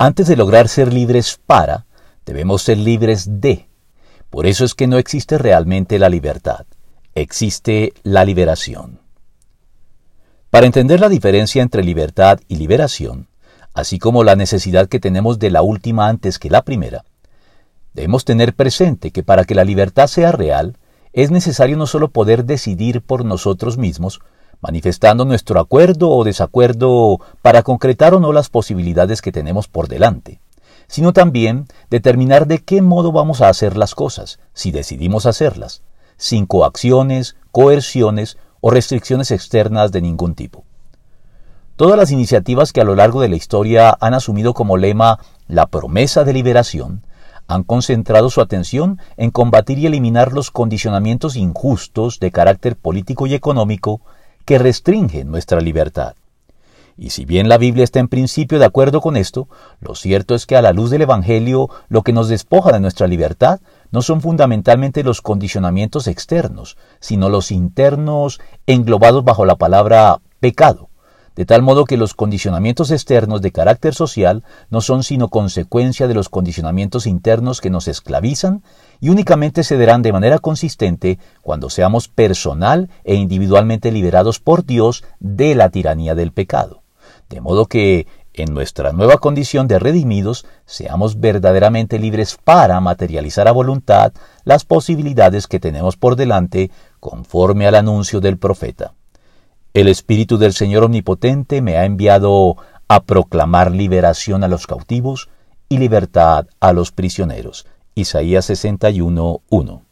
Antes de lograr ser libres para, debemos ser libres de. Por eso es que no existe realmente la libertad, existe la liberación. Para entender la diferencia entre libertad y liberación, así como la necesidad que tenemos de la última antes que la primera, debemos tener presente que para que la libertad sea real, es necesario no solo poder decidir por nosotros mismos, manifestando nuestro acuerdo o desacuerdo para concretar o no las posibilidades que tenemos por delante, sino también determinar de qué modo vamos a hacer las cosas, si decidimos hacerlas, sin coacciones, coerciones o restricciones externas de ningún tipo. Todas las iniciativas que a lo largo de la historia han asumido como lema la promesa de liberación han concentrado su atención en combatir y eliminar los condicionamientos injustos de carácter político y económico que restringen nuestra libertad. Y si bien la Biblia está en principio de acuerdo con esto, lo cierto es que a la luz del Evangelio lo que nos despoja de nuestra libertad no son fundamentalmente los condicionamientos externos, sino los internos englobados bajo la palabra pecado, de tal modo que los condicionamientos externos de carácter social no son sino consecuencia de los condicionamientos internos que nos esclavizan y únicamente se darán de manera consistente cuando seamos personal e individualmente liberados por Dios de la tiranía del pecado. De modo que en nuestra nueva condición de redimidos seamos verdaderamente libres para materializar a voluntad las posibilidades que tenemos por delante conforme al anuncio del profeta. El Espíritu del Señor Omnipotente me ha enviado a proclamar liberación a los cautivos y libertad a los prisioneros. Isaías 61, 1.